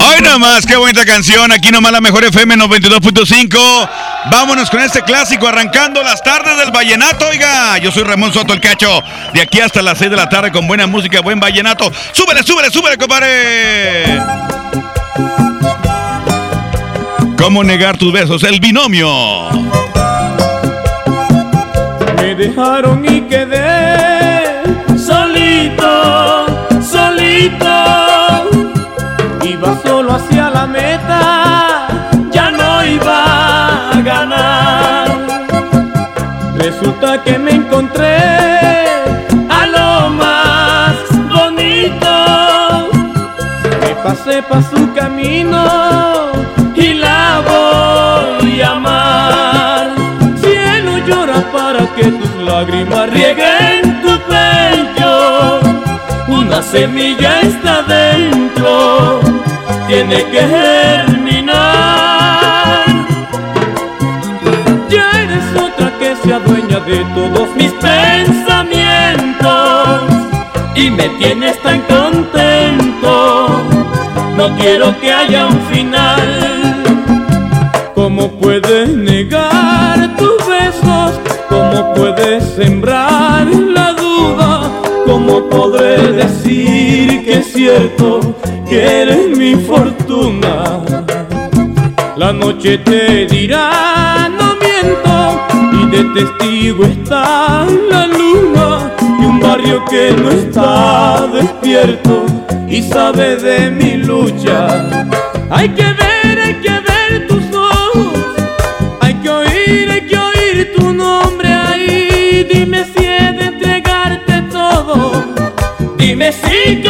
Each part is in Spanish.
Hoy nomás, qué bonita canción. Aquí nomás la mejor FM 92.5. Vámonos con este clásico, arrancando las tardes del vallenato. Oiga, yo soy Ramón Soto el Cacho. De aquí hasta las 6 de la tarde con buena música, buen vallenato. Súbele, súbele, súbele, compadre. ¿Cómo negar tus besos? El binomio. Me dejaron Que me encontré a lo más bonito. Me pasé pa' su camino y la voy a amar. Cielo llora para que tus lágrimas rieguen tu pecho. Una semilla está dentro, tiene que germinar. De todos mis pensamientos y me tienes tan contento. No quiero que haya un final. ¿Cómo puedes negar tus besos? ¿Cómo puedes sembrar la duda? ¿Cómo podré decir que es cierto que eres mi fortuna? La noche te dirá, no miento, de testigo está la luna y un barrio que no está despierto y sabe de mi lucha. Hay que ver, hay que ver tus ojos, hay que oír, hay que oír tu nombre ahí. Dime si he de entregarte todo, dime si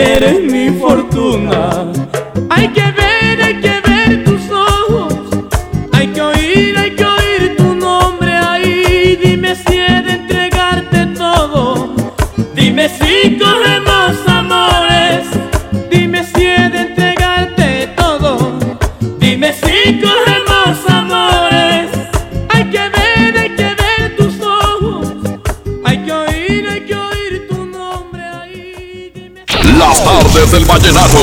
eres mi fortuna. Tardes del vallenato.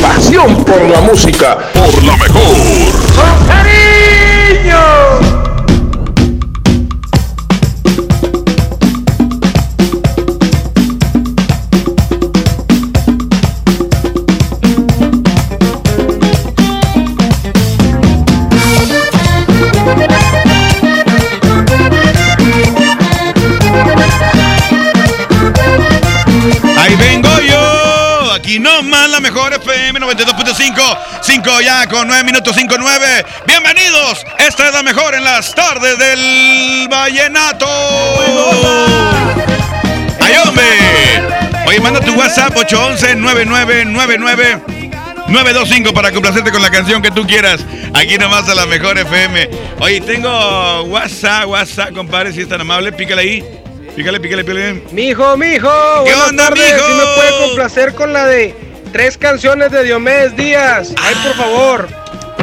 Pasión por la música. Por la mejor. FM 92.5, 5 ya con 9 minutos 5 9. Bienvenidos, esta es la mejor en las tardes del Vallenato. ¡Ay, hombre! Oye, manda tu WhatsApp 811 9999 925 para complacerte con la canción que tú quieras. Aquí nomás a la mejor FM. Oye, tengo WhatsApp, WhatsApp, compadre, si es tan amable, pícale ahí. Pícale, pícale, pícale. Mijo, mijo, ¿Qué buenas onda, tardes. mijo? Si me puede complacer con la de tres canciones de Diomedes Díaz. Ay, por favor.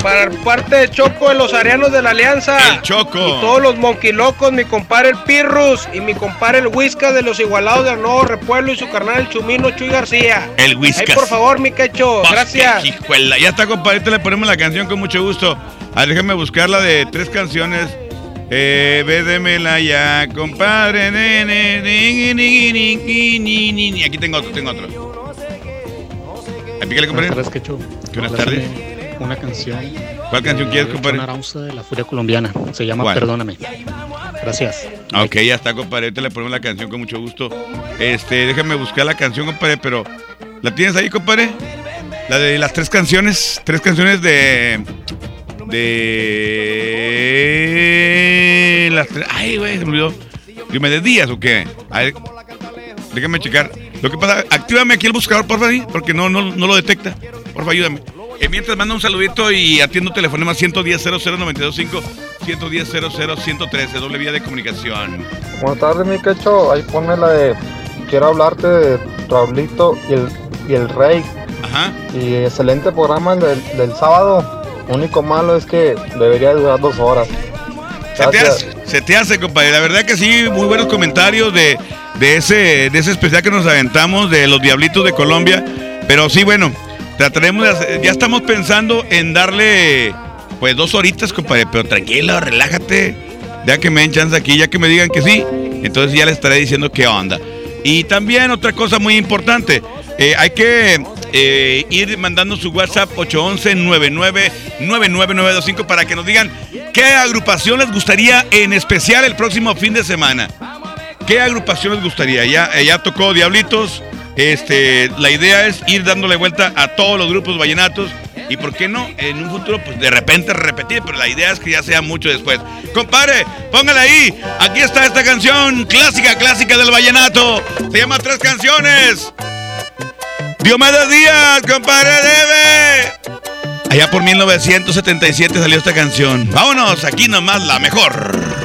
Para parte de Choco de los Arianos de la Alianza. El Choco. Y todos los monquilocos, mi compadre el Pirrus y mi compadre el Whiskas de los Igualados del Nuevo Repueblo y su carnal el Chumino Chuy García. El Whiskas. Ay, por favor, mi quecho. Gracias. Ya está, compadre. te le ponemos la canción con mucho gusto. A ver, déjame buscar la de tres canciones. Eh, védemela ya, compadre. Ne, ne, ni, ni, ni, ni, ni, ni, ni. Aquí tengo otro, tengo otro. Ahí, pícale, compadre. Buenas tardes. ¿Qué buenas tardes? Una canción. ¿Cuál canción quieres, compadre? John Arauza de la Furia Colombiana. Se llama ¿Cuál? Perdóname. Gracias. Ok, ya está, compadre. Ahorita le ponemos la canción con mucho gusto. Este, déjame buscar la canción, compadre, pero. ¿La tienes ahí, compadre? La de las tres canciones. Tres canciones de. De. Las tres. Ay, güey, se me olvidó. Dime, ¿de días o qué? A ver, déjame checar. Lo que pasa, actívame aquí el buscador, por favor, porque no, no, no lo detecta. Por favor, ayúdame. Eh, mientras manda un saludito y atiendo teléfono 110 00925 110 113 doble vía de comunicación. Buenas tardes, mi quecho. Ahí ponme la de. Quiero hablarte de Raulito y el, y el Rey. Ajá. Y excelente programa el del, del sábado. Único malo es que debería durar dos horas. Se te, hace, se te hace, compadre. La verdad que sí, muy buenos comentarios de, de, ese, de ese especial que nos aventamos de los Diablitos de Colombia. Pero sí, bueno, trataremos de hacer- ya estamos pensando en darle pues dos horitas, compadre. Pero tranquilo, relájate. Ya que me den chance aquí, ya que me digan que sí, entonces ya les estaré diciendo qué onda. Y también otra cosa muy importante, eh, hay que eh, ir mandando su WhatsApp 811-99-99925 para que nos digan qué agrupación les gustaría en especial el próximo fin de semana. ¿Qué agrupación les gustaría? Ya, eh, ya tocó Diablitos. Este, la idea es ir dándole vuelta a todos los grupos vallenatos y por qué no en un futuro pues de repente repetir, pero la idea es que ya sea mucho después. Compadre, póngale ahí. Aquí está esta canción clásica, clásica del vallenato. Se llama Tres Canciones. Diomedes Díaz, compadre, debe. Allá por 1977 salió esta canción. Vámonos, aquí nomás la mejor.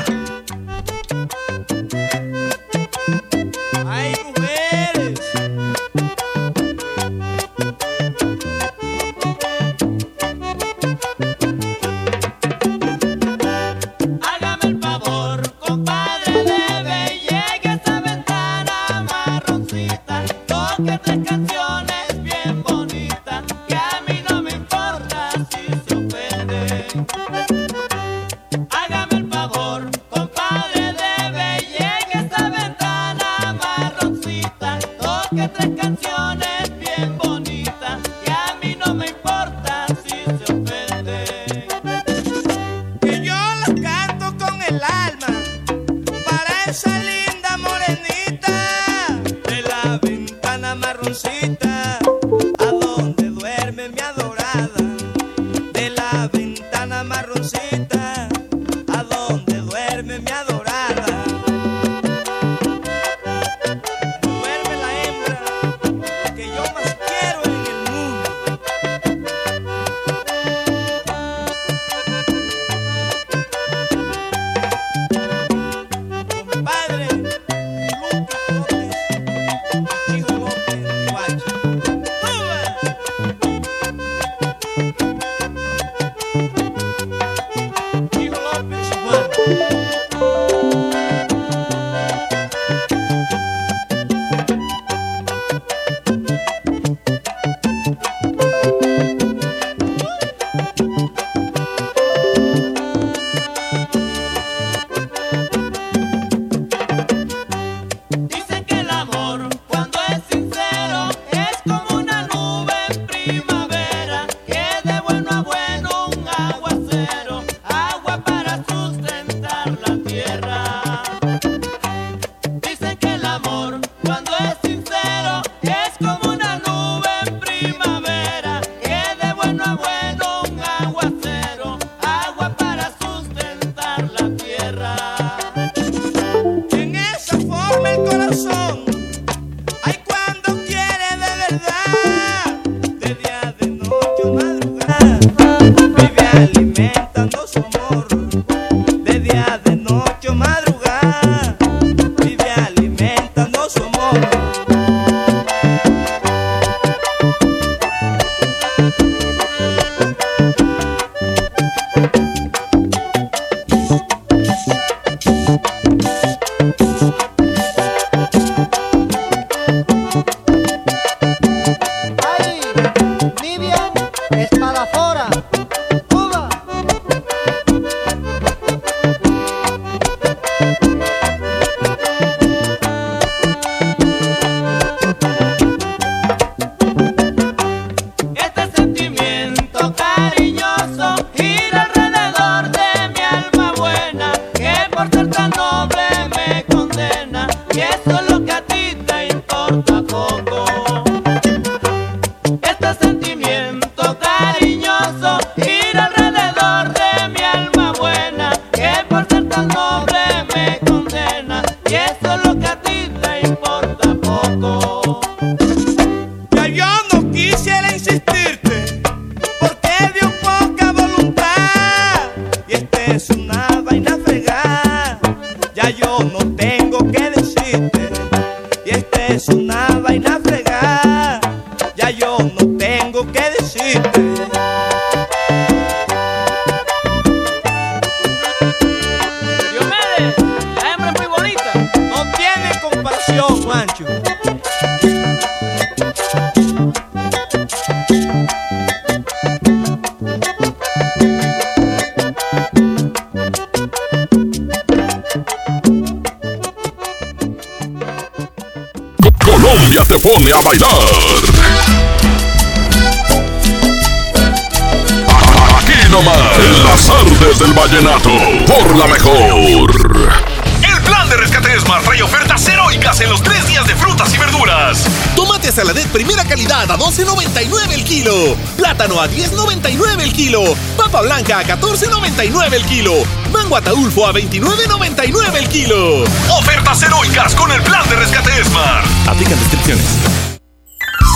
Tomate saladet primera calidad a 12.99 el kilo. Plátano a 10.99 el kilo. Papa blanca a 14.99 el kilo. Mango ataulfo a 29.99 el kilo. Ofertas heroicas con el plan de rescate Smart. Aplican restricciones.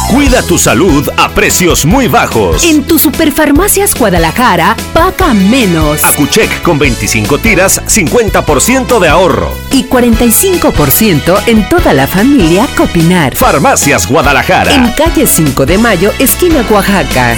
Cuida tu salud a precios muy bajos. En tu Superfarmacias Guadalajara, paga menos. Acuchec con 25 tiras, 50% de ahorro. Y 45% en toda la familia Copinar. Farmacias Guadalajara. En calle 5 de Mayo, esquina Oaxaca.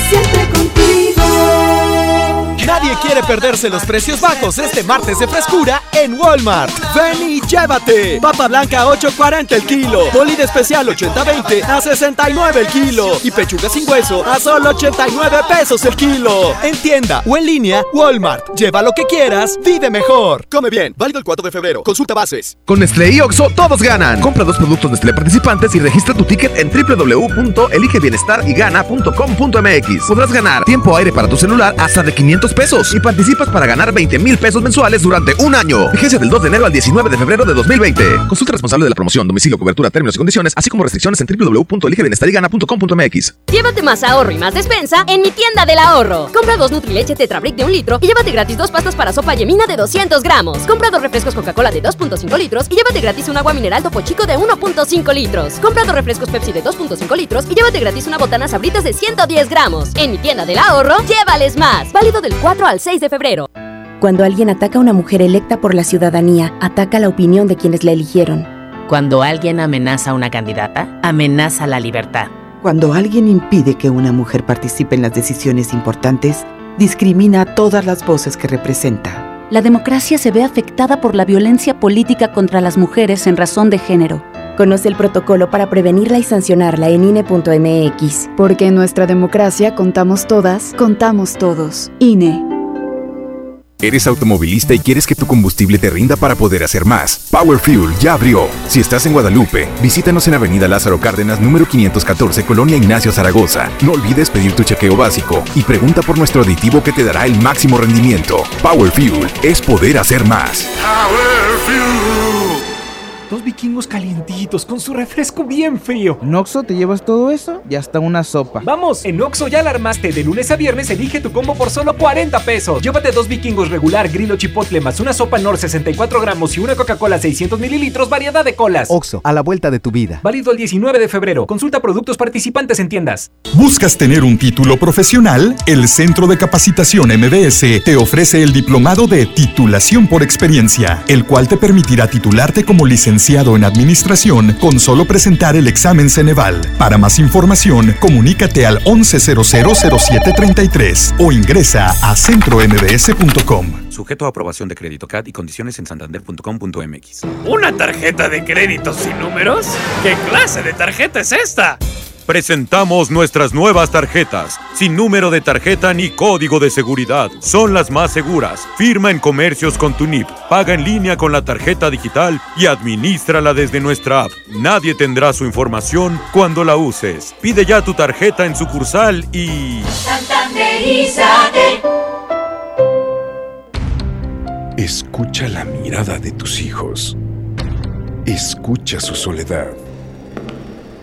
Nadie quiere perderse los precios bajos este martes de frescura en Walmart. Ven y llévate. Papa blanca a 8.40 el kilo. Bolida especial 80-20 a 69 el kilo. Y pechuga sin hueso a solo 89 pesos el kilo. En tienda o en línea, Walmart. Lleva lo que quieras, vive mejor. Come bien. Válido el 4 de febrero. Consulta bases. Con Nestlé y Oxo todos ganan. Compra dos productos Nestlé participantes y registra tu ticket en www.eligebienestarygana.com.mx. Podrás ganar tiempo aire para tu celular hasta de 500 pesos y participas para ganar 20 mil pesos mensuales durante un año. Vigencia del 2 de enero al 19 de febrero de 2020. Consulta responsable de la promoción, domicilio, cobertura, términos y condiciones, así como restricciones en www.eligebienestarygana.com.mx. Llévate más ahorro y más despensa en mi tienda del ahorro. Compra dos Nutrileche Tetrabric de un litro y llévate gratis dos pastas para sopa yemina de 200 gramos. Compra dos refrescos Coca-Cola de 2.5 litros y llévate gratis un agua mineral Topo Chico de 1.5 litros. Compra dos refrescos Pepsi de 2.5 litros y llévate gratis una botana Sabritas de 110 gramos. En mi tienda del ahorro, llévales más. Válido del 4 al 6 de febrero. Cuando alguien ataca a una mujer electa por la ciudadanía, ataca la opinión de quienes la eligieron. Cuando alguien amenaza a una candidata, amenaza la libertad. Cuando alguien impide que una mujer participe en las decisiones importantes, discrimina a todas las voces que representa. La democracia se ve afectada por la violencia política contra las mujeres en razón de género. Conoce el protocolo para prevenirla y sancionarla en INE.mx. Porque en nuestra democracia contamos todas, contamos todos. INE. Eres automovilista y quieres que tu combustible te rinda para poder hacer más. Power Fuel ya abrió. Si estás en Guadalupe, visítanos en Avenida Lázaro Cárdenas, número 514, Colonia Ignacio Zaragoza. No olvides pedir tu chequeo básico y pregunta por nuestro aditivo que te dará el máximo rendimiento. Power Fuel es poder hacer más. Dos vikingos calientitos con su refresco bien frío. ¿En Oxxo te llevas todo eso y hasta una sopa? Vamos, en Oxxo ya la armaste. De lunes a viernes elige tu combo por solo 40 pesos. Llévate dos vikingos regular, grillo chipotle más una sopa Nor 64 gramos y una Coca-Cola 600 mililitros, variedad de colas. Oxxo, a la vuelta de tu vida. Válido el 19 de febrero. Consulta productos participantes en tiendas. ¿Buscas tener un título profesional? El Centro de Capacitación MBS te ofrece el diplomado de titulación por experiencia, el cual te permitirá titularte como licenciado en administración con solo presentar el examen Ceneval. Para más información, comunícate al 11000733 o ingresa a centrombs.com. Sujeto a aprobación de crédito CAT y condiciones en santander.com.mx. ¿Una tarjeta de crédito sin números? ¿Qué clase de tarjeta es esta? Presentamos nuestras nuevas tarjetas, sin número de tarjeta ni código de seguridad. Son las más seguras. Firma en comercios con tu NIP, paga en línea con la tarjeta digital y administrala desde nuestra app. Nadie tendrá su información cuando la uses. Pide ya tu tarjeta en sucursal y... Santanderízate. Escucha la mirada de tus hijos. Escucha su soledad.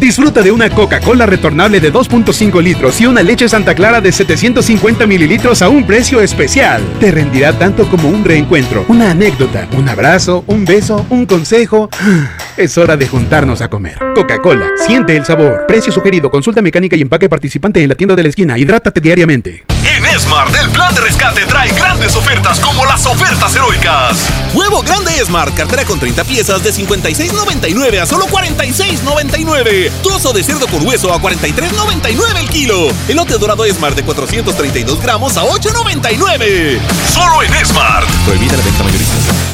Disfruta de una Coca-Cola retornable de 2.5 litros y una leche Santa Clara de 750 mililitros a un precio especial. Te rendirá tanto como un reencuentro, una anécdota, un abrazo, un beso, un consejo. Es hora de juntarnos a comer. Coca-Cola, siente el sabor. Precio sugerido, consulta mecánica y empaque participante en la tienda de la esquina. Hidrátate diariamente. En Smart, el plan de rescate trae grandes ofertas como las ofertas heroicas. Huevo grande Smart, cartera con 30 piezas de 56.99 a solo 46.99. Trozo de cerdo con hueso a 43.99 el kilo. Elote dorado Smart de 432 gramos a 8.99. Solo en Smart. Prohibida la venta mayorista.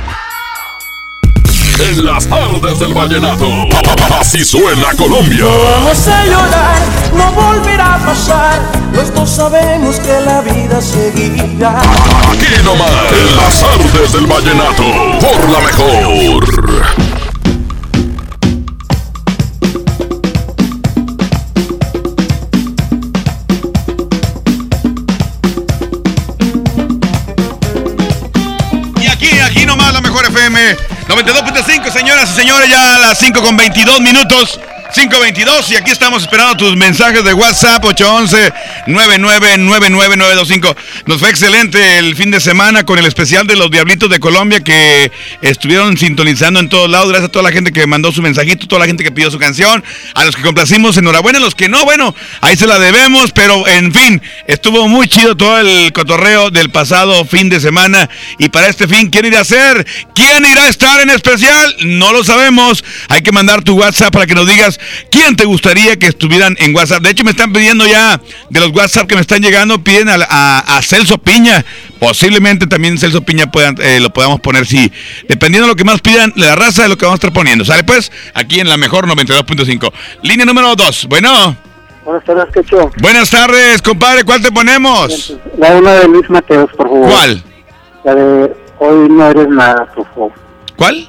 En las tardes del vallenato. Así suena Colombia. Vamos a llorar, no volverá a pasar. Los dos sabemos que la vida seguirá. Aquí nomás. En las tardes del vallenato. Por la mejor. 92.5, señoras y señores, ya a las 5 con 22 minutos. 522 y aquí estamos esperando tus mensajes de WhatsApp 811 9999925. Nos fue excelente el fin de semana con el especial de los Diablitos de Colombia que estuvieron sintonizando en todos lados. Gracias a toda la gente que mandó su mensajito, toda la gente que pidió su canción, a los que complacimos, enhorabuena, a los que no, bueno, ahí se la debemos, pero en fin, estuvo muy chido todo el cotorreo del pasado fin de semana y para este fin, ¿quién irá a hacer? ¿Quién irá a estar en especial? No lo sabemos. Hay que mandar tu WhatsApp para que nos digas quién te gustaría que estuvieran en WhatsApp. De hecho, me están pidiendo ya de los WhatsApp que me están llegando, piden a, a- a Celso Piña. Posiblemente también Celso Piña puedan, eh, lo podamos poner, sí. Dependiendo de lo que más pidan, la raza de lo que vamos a estar poniendo. ¿Sale pues? Aquí en la mejor 92.5. Línea número 2. Bueno. Buenas tardes, Quecho. Buenas tardes, compadre. ¿Cuál te ponemos? La una de Luis Mateos, por favor. ¿Cuál? La de Hoy no eres nada, por favor. ¿Cuál?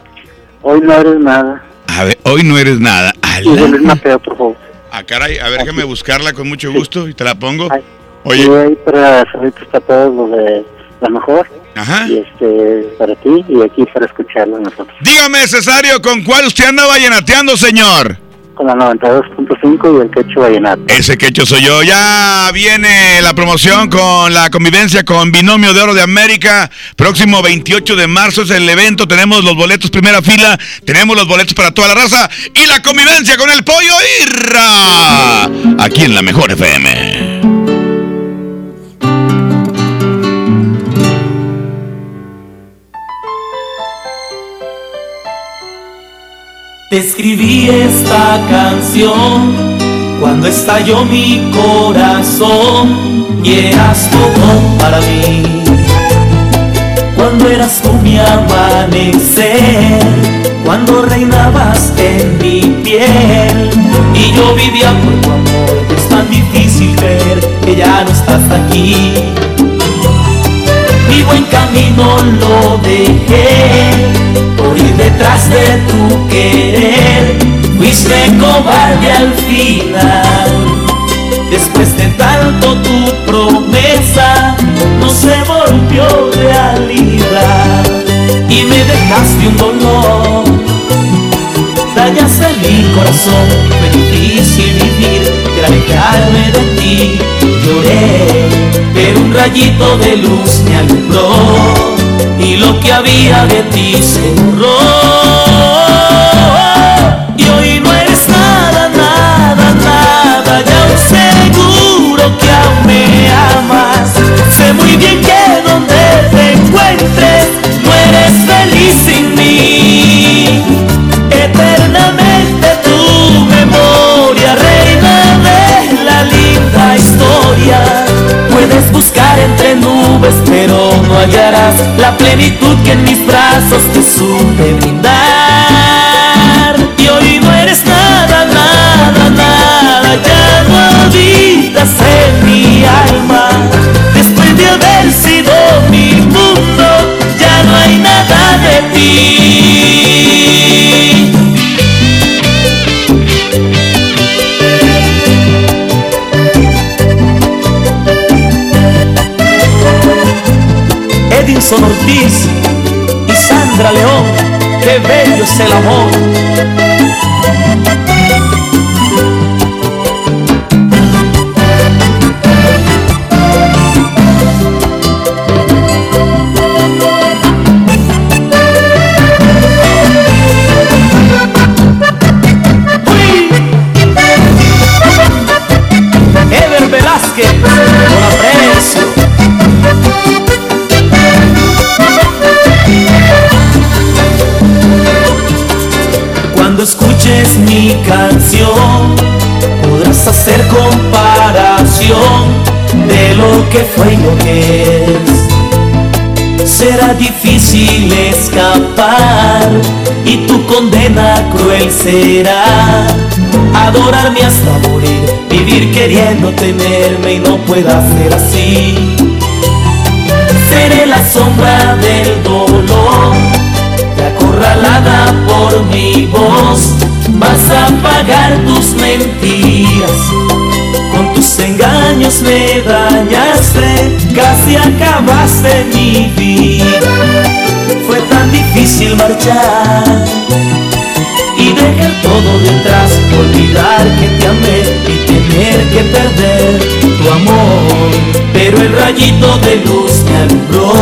Hoy no eres nada. A ver, hoy no eres nada. Y de Luis. Mateo, por favor. Ah, caray, a ver, déjame buscarla con mucho gusto y te la pongo. Y Oye, ahí para saludos para todos los de la mejor. Ajá. Y este, para ti y aquí para escucharlo nosotros. dígame, Cesario, ¿con cuál usted anda vallenateando, señor? Con la 92.5 y el quecho vallenato. Ese quecho soy yo. Ya viene la promoción con la convivencia con Binomio de Oro de América. Próximo 28 de marzo es el evento. Tenemos los boletos primera fila. Tenemos los boletos para toda la raza. Y la convivencia con el pollo Irra. Aquí en la mejor FM. Te escribí esta canción cuando estalló mi corazón y eras todo para mí. Cuando eras tú mi amanecer, cuando reinabas en mi piel y yo vivía por tu amor. Es tan difícil ver que ya no estás aquí. Mi buen camino lo dejé por ir detrás de tu querer. Fuiste cobarde al final. Después de tanto tu promesa no se volvió realidad y me dejaste un dolor. Dañaste mi corazón, fue difícil vivir, de alejarme de ti, lloré, pero un rayito de luz me alumbró y lo que había de ti se borró. Plenitud que en mis brazos te supe brindar. Edinson Ortiz y Sandra León, qué bello es el amor. Escuches mi canción, podrás hacer comparación de lo que fue y lo que es. Será difícil escapar y tu condena cruel será adorarme hasta morir, vivir queriendo tenerme y no pueda ser así. Seré la sombra del dolor acorralada por mi voz, vas a pagar tus mentiras. Con tus engaños me dañaste, casi acabaste mi vida. Fue tan difícil marchar y dejar todo detrás, olvidar que te amé y tener que perder tu amor. Pero el rayito de luz me alumbró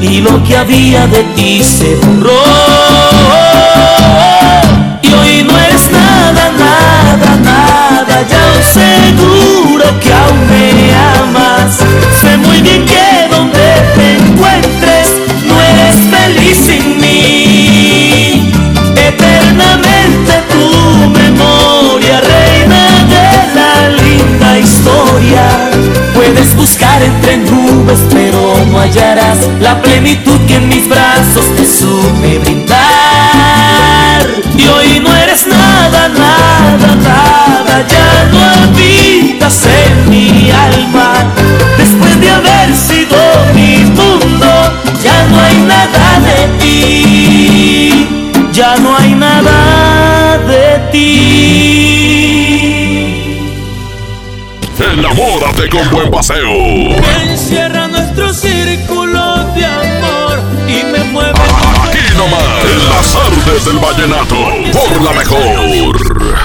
y lo que había de ti se borró. Seguro que aún me amas. Sé muy bien que donde te encuentres no eres feliz sin mí. Eternamente tu memoria, reina de la linda historia. Puedes buscar entre nubes, pero no hallarás la plenitud que en mis brazos te supe brindar. Y hoy no eres nada, nada, nada, ya no habitas en mi alma. Después de haber sido mi mundo, ya no hay nada de ti, ya no hay nada de ti. Enamórate con buen paseo. Tardes del vallenato por la mejor.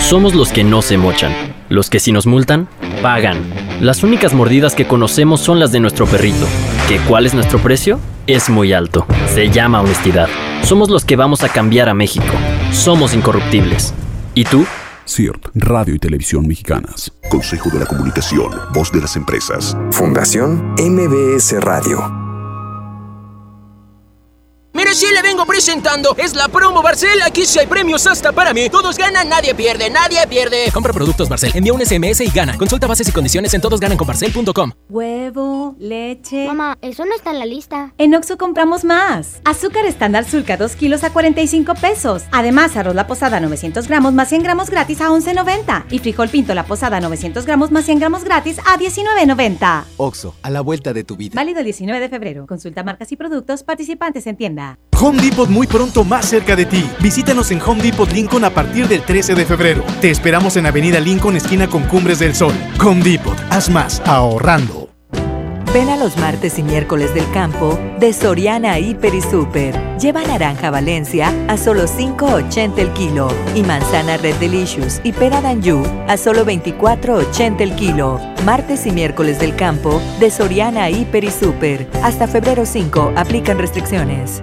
Somos los que no se mochan, los que si nos multan, pagan. Las únicas mordidas que conocemos son las de nuestro perrito. ¿Que cuál es nuestro precio? Es muy alto. Se llama honestidad. Somos los que vamos a cambiar a México. Somos incorruptibles. ¿Y tú? CIRT, Radio y Televisión Mexicanas. Consejo de la Comunicación, voz de las empresas. Fundación MBS Radio. Sí le vengo presentando. Es la promo Barcel. Aquí sí hay premios hasta para mí. Todos ganan, nadie pierde, nadie pierde. Compra productos Barcel, envía un SMS y gana. Consulta bases y condiciones en todosgananconbarcel.com. Huevo, leche. Mamá, eso no está en la lista. En Oxo compramos más. Azúcar estándar Sulca 2 kilos a 45 pesos. Además, arroz la posada 900 gramos más 100 gramos gratis a 11.90. Y frijol pinto la posada 900 gramos más 100 gramos gratis a 19.90. Oxo, a la vuelta de tu vida. Válido el 19 de febrero. Consulta marcas y productos participantes en tienda. Home Depot muy pronto más cerca de ti. Visítanos en Home Depot Lincoln a partir del 13 de febrero. Te esperamos en Avenida Lincoln, esquina con Cumbres del Sol. Home Depot, haz más ahorrando. Ven a los martes y miércoles del campo de Soriana Hiper y Super. Lleva naranja Valencia a solo 5.80 el kilo y manzana Red Delicious y pera Danju a solo 24.80 el kilo. Martes y miércoles del campo de Soriana Hiper y Super. Hasta febrero 5 aplican restricciones.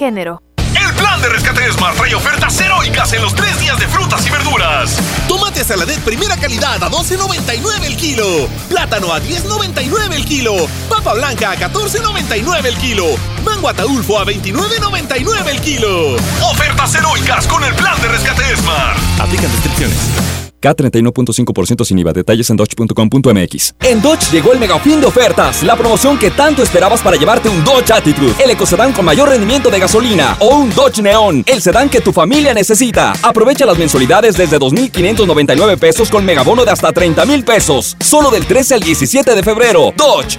Género. El plan de rescate Smart trae ofertas heroicas en los tres días de frutas y verduras. Tomate saladet primera calidad a 12.99 el kilo. Plátano a 10.99 el kilo. Papa blanca a 14.99 el kilo. Mango ataulfo a 29.99 el kilo. Ofertas heroicas con el plan de rescate Smart. Aplican descripciones. K31.5% sin IVA. Detalles en dodge.com.mx. En Dodge llegó el mega fin de ofertas. La promoción que tanto esperabas para llevarte un Dodge Attitude, el ecocedán con mayor rendimiento de gasolina, o un Dodge Neon, el sedán que tu familia necesita. Aprovecha las mensualidades desde 2.599 pesos con megabono de hasta 30.000 pesos. Solo del 13 al 17 de febrero. Dodge.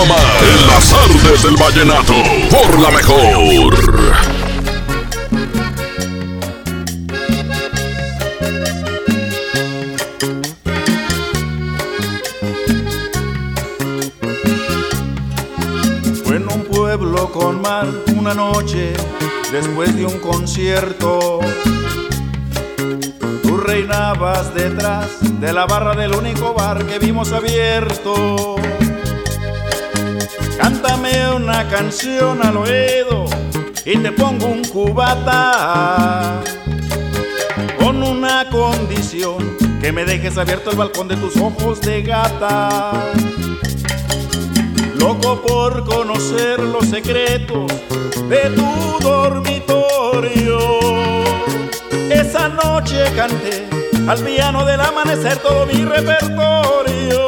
En las artes del vallenato, por la mejor. Fue en un pueblo con mar una noche después de un concierto. Tú reinabas detrás de la barra del único bar que vimos abierto. Cántame una canción al oído y te pongo un cubata con una condición que me dejes abierto el balcón de tus ojos de gata. Loco por conocer los secretos de tu dormitorio. Esa noche canté al piano del amanecer todo mi repertorio.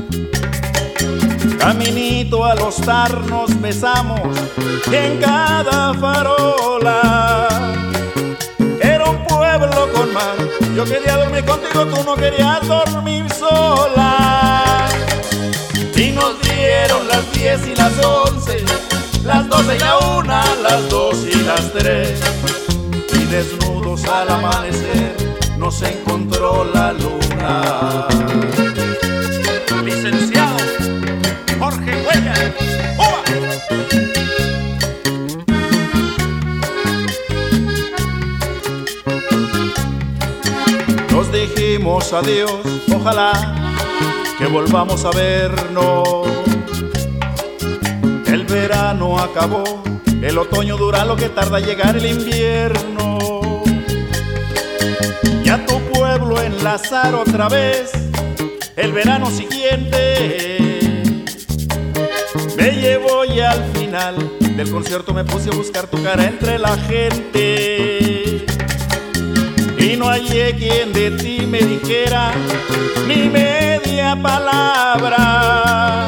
Caminito al hostar nos besamos en cada farola. Era un pueblo con mar, yo quería dormir contigo, tú no querías dormir sola. Y nos dieron las 10 y las 11, las 12 y la 1, las 2 y las 3. Y desnudos al amanecer nos encontró la luna. Adiós, ojalá que volvamos a vernos. El verano acabó, el otoño dura lo que tarda llegar el invierno. Y a tu pueblo enlazar otra vez el verano siguiente. Me llevo y al final del concierto me puse a buscar tu cara entre la gente. Y no hallé quien de ti me dijera ni media palabra.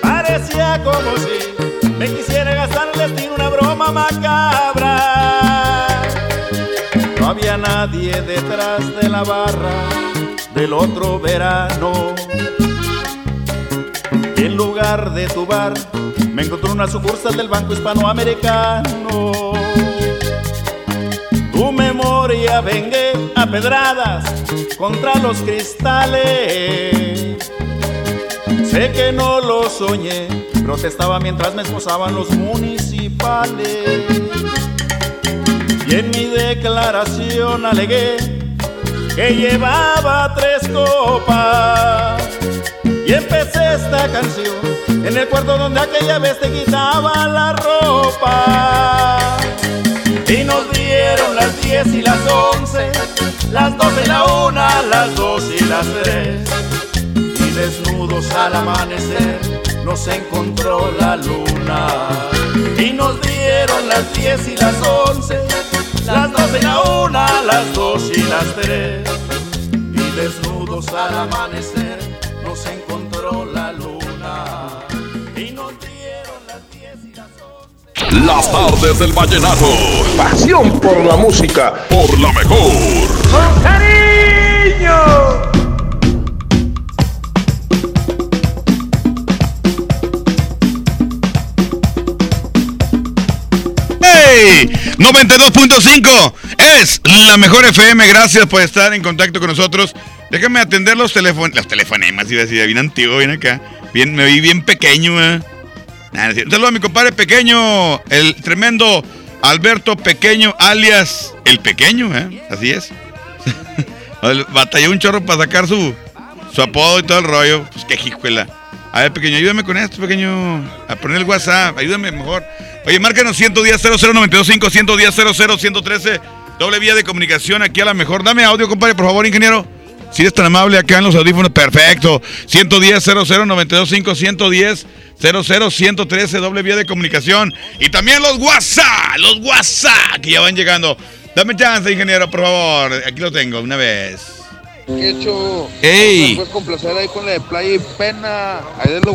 Parecía como si me quisiera gastar el destino una broma macabra. No había nadie detrás de la barra del otro verano. En lugar de tu bar, me encontró una sucursal del Banco Hispanoamericano. Memoria vengué a pedradas contra los cristales. Sé que no lo soñé, protestaba mientras me esposaban los municipales. Y en mi declaración alegué que llevaba tres copas. Y empecé esta canción en el cuarto donde aquella vez te quitaba la ropa. Y nos dieron las 10 y las 11, las 12 y la 1, las 2 y las 3. Y desnudos al amanecer nos encontró la luna. Y nos dieron las 10 y las 11, las 12 y la 1, las 2 y las 3. Y desnudos al amanecer Las tardes del vallenato. Pasión por la música. Por la mejor. ¡Con cariño! ¡Hey! 92.5 es la mejor FM. Gracias por estar en contacto con nosotros. Déjame atender los teléfonos. Los telefonemas, iba a decir, bien antiguo, bien acá. Bien, me vi bien pequeño, ¿eh? Nada, Un saludo a mi compadre pequeño, el tremendo Alberto Pequeño, alias El Pequeño, ¿eh? Así es. Batalló un chorro para sacar su, su apodo y todo el rollo. Pues qué jijuela. A ver, pequeño, ayúdame con esto, pequeño. A poner el WhatsApp, ayúdame mejor. Oye, márcanos 110 00925 110 113 Doble vía de comunicación aquí a la mejor. Dame audio, compadre, por favor, ingeniero. Si eres tan amable acá en los audífonos, perfecto. 110 00925 110 00113 doble vía de comunicación. Y también los WhatsApp, los WhatsApp que ya van llegando. Dame chance, ingeniero, por favor. Aquí lo tengo, una vez. ¿Qué hecho? Ey. ¿Me puedes complacer ahí con la de Playa y Pena? Ahí de los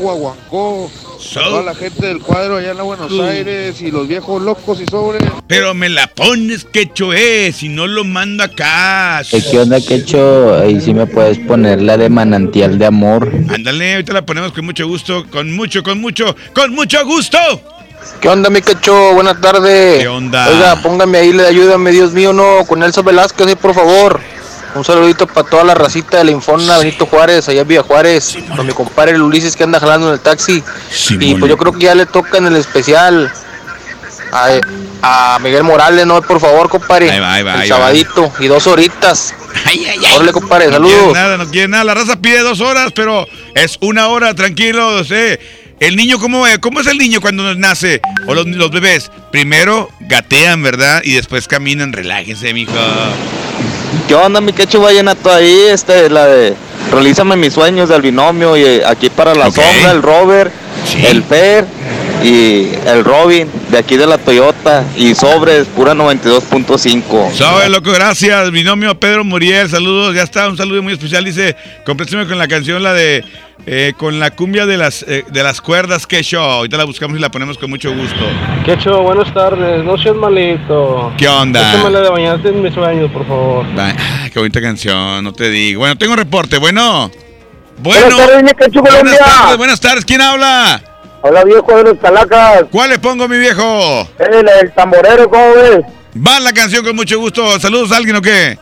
Toda la gente del cuadro allá en la Buenos Uh. Aires y los viejos locos y sobre. Pero me la pones, quecho es, si no lo mando acá. ¿Qué onda, Quecho? Ahí sí me puedes poner la de manantial de amor. Ándale, ahorita la ponemos con mucho gusto, con mucho, con mucho, con mucho gusto. ¿Qué onda, mi Quecho? Buenas tardes. ¿Qué onda? Oiga, póngame ahí, le ayúdame, Dios mío, no, con Elsa Velázquez, sí, por favor. Un saludito para toda la racita de la Infona, Benito Juárez, allá en Villa Juárez, con mi compadre el Ulises que anda jalando en el taxi. y pues yo creo que ya le toca en el especial a, a Miguel Morales, ¿no? Por favor, compadre. Ahí va, ahí va, el ahí va. sabadito y dos horitas. Órale, compadre, No quiere nada, no quiere nada. La raza pide dos horas, pero es una hora, tranquilo. sé. El niño, ¿cómo, es? ¿cómo es el niño cuando nace? O los, los bebés. Primero gatean, ¿verdad? Y después caminan. Relájense, mijo. ¿Qué onda, mi quecho vallenato ahí? Este, la de Realízame mis sueños del binomio y eh, aquí para la sombra, el Robert, el Fer y el Robin de aquí de la Toyota y sobres pura 92.5. Sabe, loco, gracias. Mi nombre Pedro Muriel, saludos, ya está, un saludo muy especial. Dice, compléteme con la canción, la de eh, con la cumbia de las eh, de las cuerdas, que show. Ahorita la buscamos y la ponemos con mucho gusto. ¿Qué show? Buenas tardes, no seas malito. ¿Qué onda? La de bañarte en mis sueños, por favor. Ah, qué bonita canción, no te digo. Bueno, tengo reporte, bueno. Bueno. Buenas tardes, buenas tardes, buenas tardes. ¿Quién habla? Hola viejo de los calacas. ¿Cuál le pongo, mi viejo? El, el tamborero, ¿cómo ves? Va la canción con mucho gusto. ¿Saludos a alguien o qué?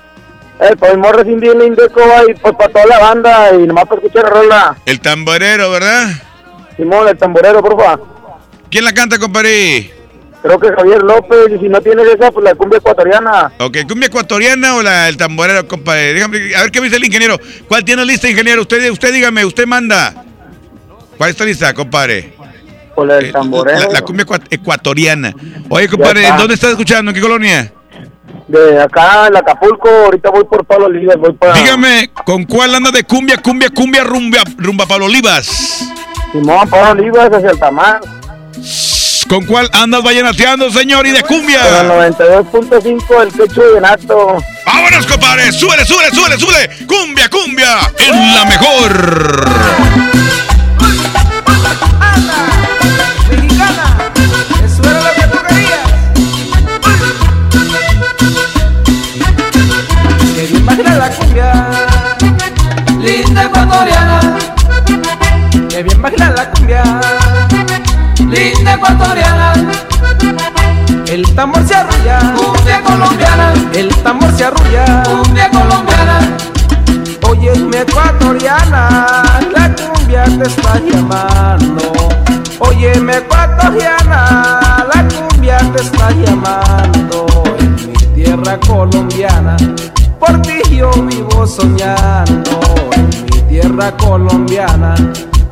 Eh, pues morro sin bien indeco y pues para toda la banda y nomás para escuchar la rola. El tamborero, ¿verdad? Simón, el tamborero, porfa. ¿Quién la canta, compadre? Creo que Javier López, y si no tienes esa, pues la cumbia ecuatoriana. Ok, ¿cumbia ecuatoriana o la, el tamborero, compadre? Dígame, a ver qué me dice el ingeniero. ¿Cuál tiene lista, ingeniero? Usted, usted dígame, usted manda. ¿Cuál está lista, compadre? Pues la del tamborero. La, la cumbia ecua- ecuatoriana. Oye, compadre. ¿dónde estás escuchando? ¿En qué colonia? De acá en Acapulco, ahorita voy por Pablo Olivas, voy para... Dígame, ¿con cuál anda de cumbia, cumbia, cumbia, rumba, rumba Pablo Olivas? Simón, Pablo Olivas hacia el Tamar. ¿Con cuál andas vallenateando, señor, y de cumbia? Con el 92.5, el quecho de nato. ¡Vámonos, compadre! ¡Súbele, súbele, súbele, súbele! ¡Cumbia, cumbia! ¡En la mejor! Baila la cumbia, linda ecuatoriana. Que bien baila la cumbia, linda ecuatoriana. El tambor se arrulla, cumbia colombiana. El tambor se arrulla, cumbia colombiana. Oye, mi ecuatoriana, la cumbia te está llamando. Oye, mi ecuatoriana, la cumbia te está llamando. En mi tierra colombiana, soñando. En mi tierra colombiana,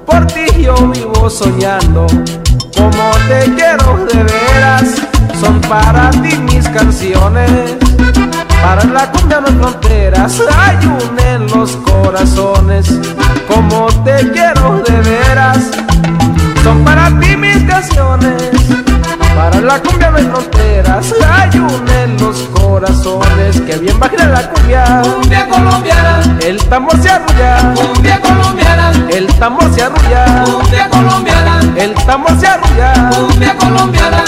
por ti yo vivo soñando. Como te quiero de veras, son para ti mis canciones. Para la cumbia no hay fronteras, hay un en los corazones. Como te quiero de veras, son para ti mis canciones. Para la cumbia hay fronteras, hay un en los corazones. Que bien baila la cumbia, cumbia colombiana. El tambor se arrulla, cumbia colombiana. El tambor se arrulla, cumbia colombiana. El tambor se arrulla, cumbia colombiana.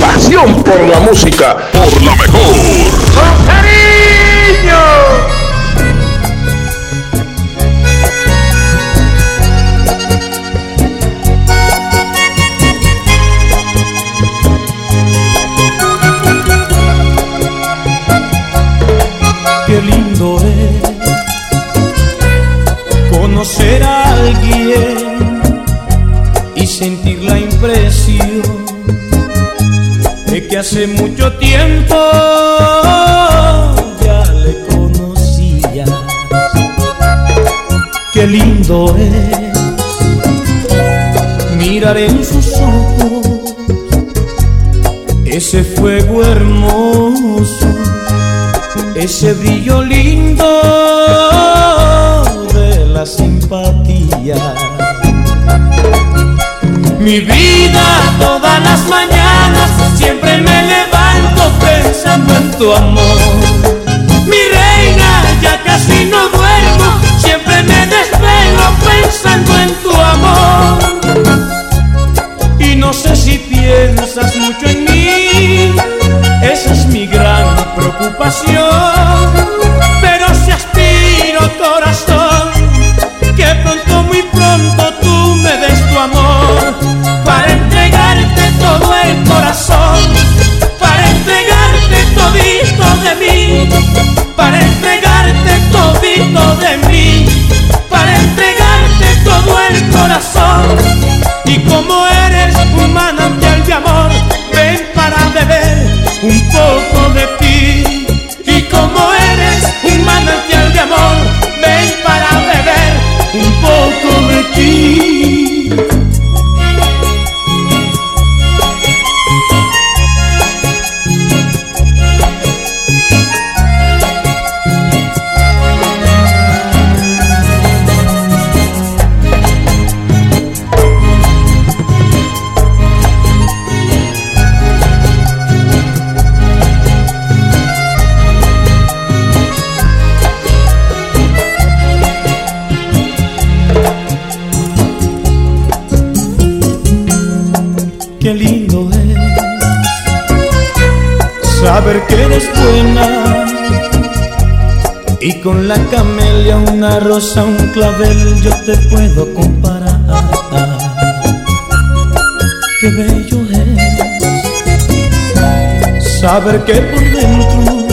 Pasión por la música. Por la mejor. Hace mucho tiempo ya le conocía. Qué lindo es mirar en sus ojos ese fuego hermoso, ese brillo lindo de la simpatía. Mi vida todas las mañanas siempre me pensando en tu amor. Mi reina, ya casi no duermo, siempre me desvelo pensando en tu amor. Y no sé si piensas mucho en mí, esa es mi gran preocupación. Un poco con la camelia una rosa, un clavel yo te puedo comparar. Qué bello es saber que por dentro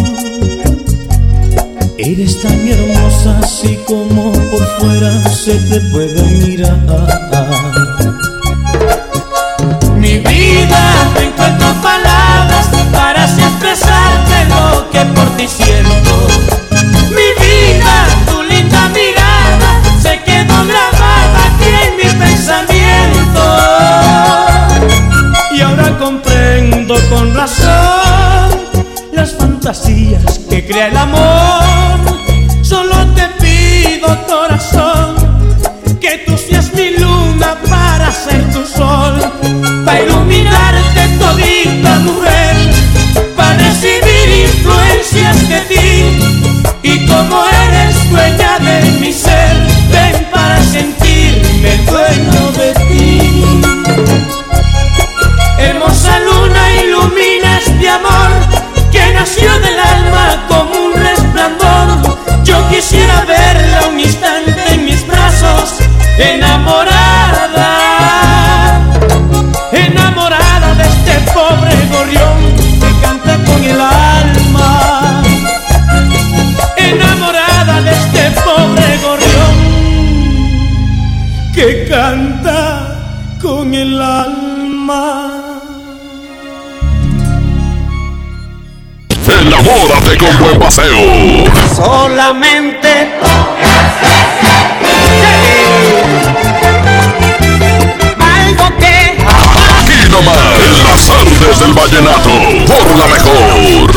eres tan hermosa así como por fuera se te puede mirar. Fantasías que crea el amor. Solo te pido, corazón, que tú seas mi luna para ser tu sol, para iluminarte todita mujer, Con buen paseo. Solamente algo que Aquí nomás, en las artes del vallenato, por la mejor.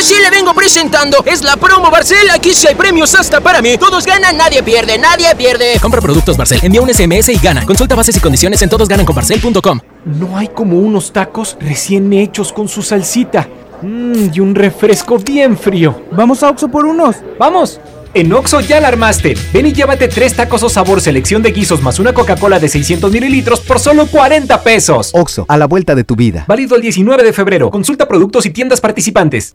sí le vengo presentando. Es la promo Barcel. Aquí sí hay premios hasta para mí. Todos ganan, nadie pierde, nadie pierde. Compra productos Barcel, envía un SMS y gana. Consulta bases y condiciones en todosgananconbarcel.com. No hay como unos tacos recién hechos con su salsita. Mmm, y un refresco bien frío. Vamos a Oxo por unos. ¡Vamos! En Oxo ya la armaste. Ven y llévate tres tacos o sabor selección de guisos más una Coca-Cola de 600 mililitros por solo 40 pesos. Oxo, a la vuelta de tu vida. Válido el 19 de febrero. Consulta productos y tiendas participantes.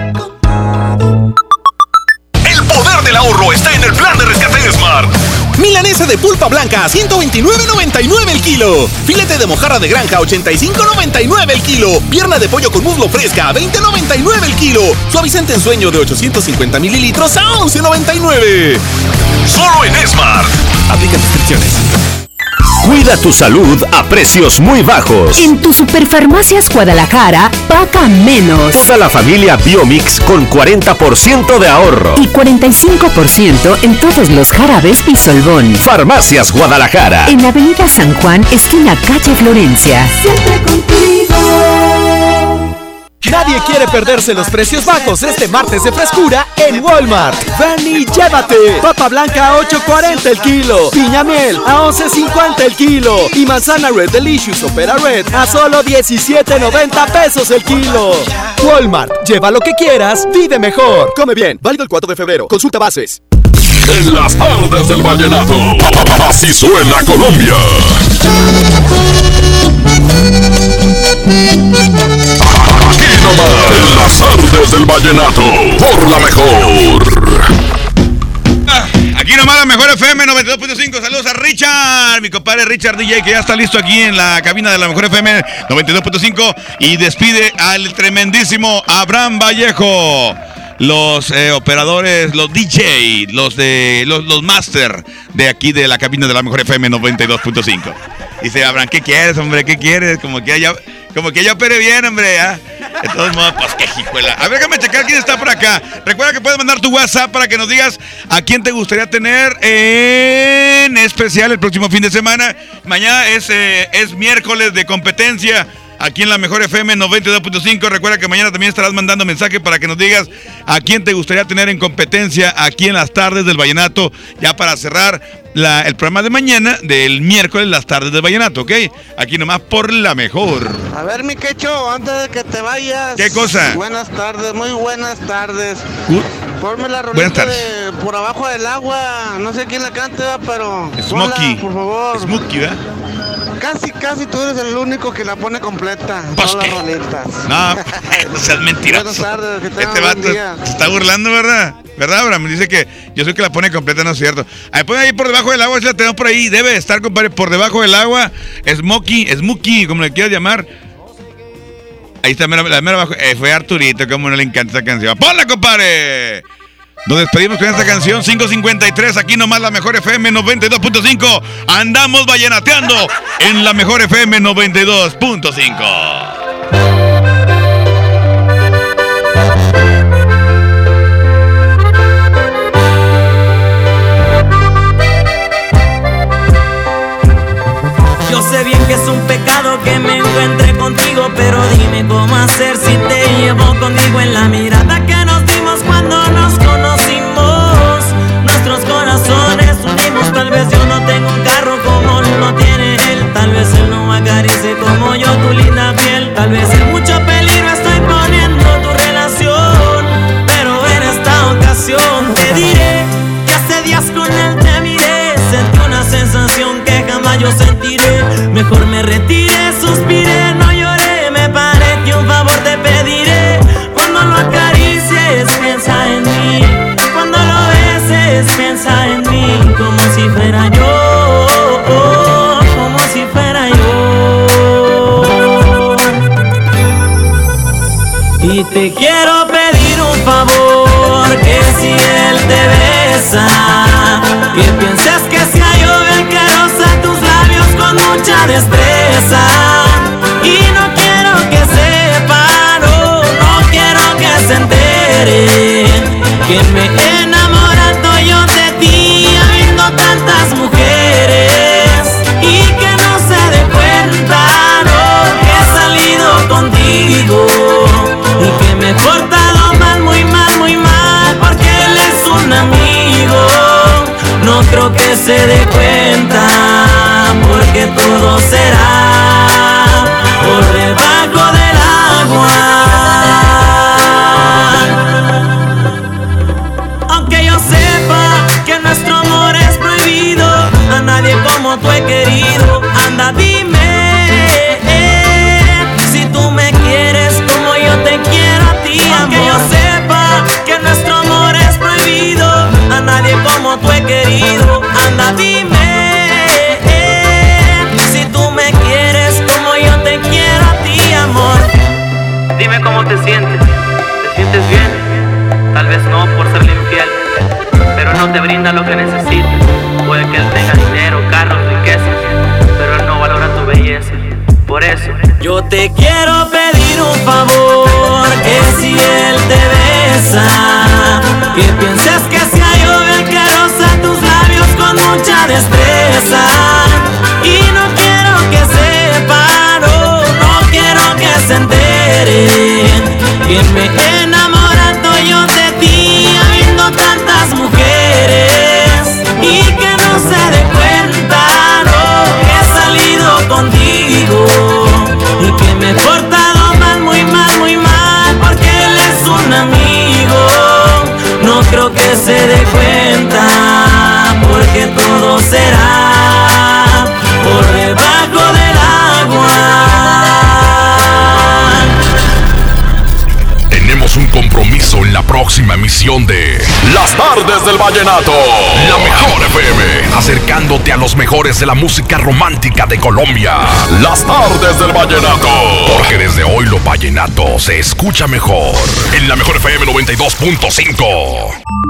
Milanesa de pulpa blanca a 129.99 el kilo. Filete de mojarra de granja a 85.99 el kilo. Pierna de pollo con muslo fresca a 20.99 el kilo. Suavizante en sueño de 850 mililitros a 11.99. Solo en Smart. Aplica restricciones. Cuida tu salud a precios muy bajos. En tu Superfarmacias Guadalajara, paga menos. Toda la familia Biomix con 40% de ahorro. Y 45% en todos los jarabes y solbón. Farmacias Guadalajara. En Avenida San Juan, esquina calle Florencia. Siempre Nadie quiere perderse los precios bajos este martes de frescura en Walmart. Ven y llévate. Papa blanca a 8.40 el kilo. Piña miel a 11.50 el kilo. Y manzana Red Delicious Opera Red a solo 17.90 pesos el kilo. Walmart. Lleva lo que quieras, vive mejor. Come bien. Válido el 4 de febrero. Consulta bases. En las tardes del vallenato. Así suena Colombia. Nomás. En las tardes del vallenato. Por la mejor. Aquí nomás la mejor FM 92.5. Saludos a Richard, mi compadre Richard DJ, que ya está listo aquí en la cabina de la mejor FM 92.5. Y despide al tremendísimo Abraham Vallejo. Los eh, operadores, los DJ, los de los, los master de aquí de la cabina de la mejor FM 92.5. Dice Abraham, ¿qué quieres, hombre? ¿Qué quieres? Como que ya, como que ya opere bien, hombre. ¿ah? De todos modos, pues qué jijuela. A ver, déjame checar quién está por acá. Recuerda que puedes mandar tu WhatsApp para que nos digas a quién te gustaría tener en especial el próximo fin de semana. Mañana es, eh, es miércoles de competencia. Aquí en la mejor FM 92.5. Recuerda que mañana también estarás mandando mensaje para que nos digas a quién te gustaría tener en competencia aquí en las tardes del Vallenato. Ya para cerrar la- el programa de mañana, del miércoles, las tardes del Vallenato, ¿ok? Aquí nomás por la mejor. A ver, mi quecho, antes de que te vayas. ¿Qué cosa? Buenas tardes, muy buenas tardes. Ponme la rolita de Por abajo del agua. No sé quién la ¿verdad? pero. Smokey. por favor. Smokey, ¿verdad? Casi, casi tú eres el único que la pone completa. Todas las rolitas. No, no seas mentiroso. Buenas tardes, que tengan Este buen día. se está burlando, ¿verdad? ¿Verdad, Abraham? Dice que yo soy el que la pone completa, no es cierto. Ahí pone ahí por debajo del agua, si la tenemos por ahí. Debe estar, compadre, por debajo del agua. Smokey, Smokey, como le quieras llamar. Ahí está, la mera abajo. Eh, fue Arturito, como no le encanta esa canción. ¡Ponla, compadre! Nos despedimos con esta canción 553, aquí nomás la mejor FM 92.5. Andamos vallenateando en la mejor FM 92.5. Yo sé bien que es un pecado que me encuentre contigo, pero dime cómo hacer si te llevo contigo en la mirada que corazón. Como tú he querido. Anda, dime eh, si tú me quieres como yo te quiero a ti, amor. Dime cómo te sientes. ¿Te sientes bien? Tal vez no por serle infiel, pero no te brinda lo que necesitas. Puede que él tenga dinero, carros, riquezas, pero él no valora tu belleza. Por eso, Yo te quiero pedir un favor, que si él te besa, que pienses que si mucha destreza. Y no quiero que sepa, no, quiero que se entere, que me he yo de ti, habiendo tantas mujeres, y que no se dé cuenta, no, que he salido contigo será por debajo del agua. Tenemos un compromiso en la próxima emisión de Las Tardes del Vallenato. La mejor FM, acercándote a los mejores de la música romántica de Colombia. Las Tardes del Vallenato. Porque desde hoy lo vallenato se escucha mejor. En la mejor FM 92.5.